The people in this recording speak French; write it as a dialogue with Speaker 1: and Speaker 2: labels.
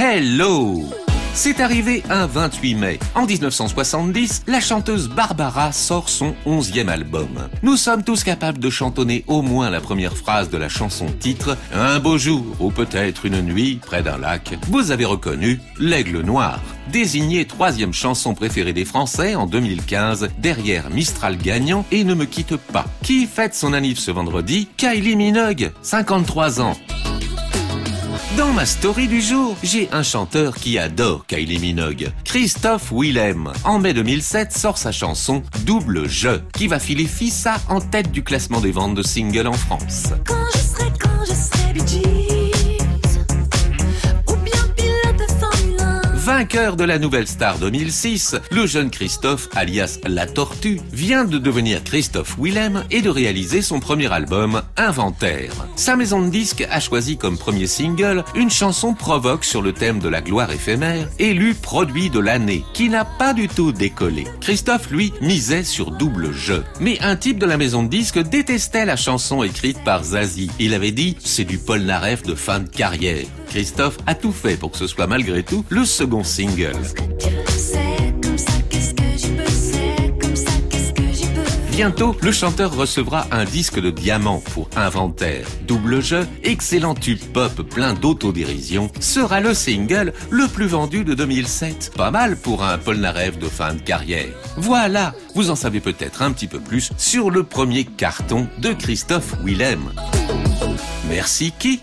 Speaker 1: Hello c'est arrivé un 28 mai. En 1970, la chanteuse Barbara sort son onzième album. Nous sommes tous capables de chantonner au moins la première phrase de la chanson titre Un beau jour ou peut-être une nuit près d'un lac. Vous avez reconnu L'Aigle Noir. Désigné troisième chanson préférée des Français en 2015 derrière Mistral gagnant et Ne me quitte pas. Qui fête son anniv ce vendredi? Kylie Minogue, 53 ans. Dans ma story du jour, j'ai un chanteur qui adore Kylie Minogue, Christophe Willem. En mai 2007 sort sa chanson Double Jeu, qui va filer Fissa en tête du classement des ventes de singles en France.
Speaker 2: Quand je serai, quand je serai
Speaker 1: Vainqueur de la Nouvelle Star 2006, le jeune Christophe, alias La Tortue, vient de devenir Christophe Willem et de réaliser son premier album, Inventaire. Sa maison de disques a choisi comme premier single une chanson provoque sur le thème de la gloire éphémère, élu produit de l'année, qui n'a pas du tout décollé. Christophe, lui, misait sur double jeu. Mais un type de la maison de disques détestait la chanson écrite par Zazie. Il avait dit, c'est du Paul Naref de fin de carrière. Christophe a tout fait pour que ce soit malgré tout le single. Bientôt, le chanteur recevra un disque de diamant pour Inventaire. Double jeu, excellent tube pop plein d'autodérision, sera le single le plus vendu de 2007. Pas mal pour un Polnareff de fin de carrière. Voilà, vous en savez peut-être un petit peu plus sur le premier carton de Christophe Willem. Merci qui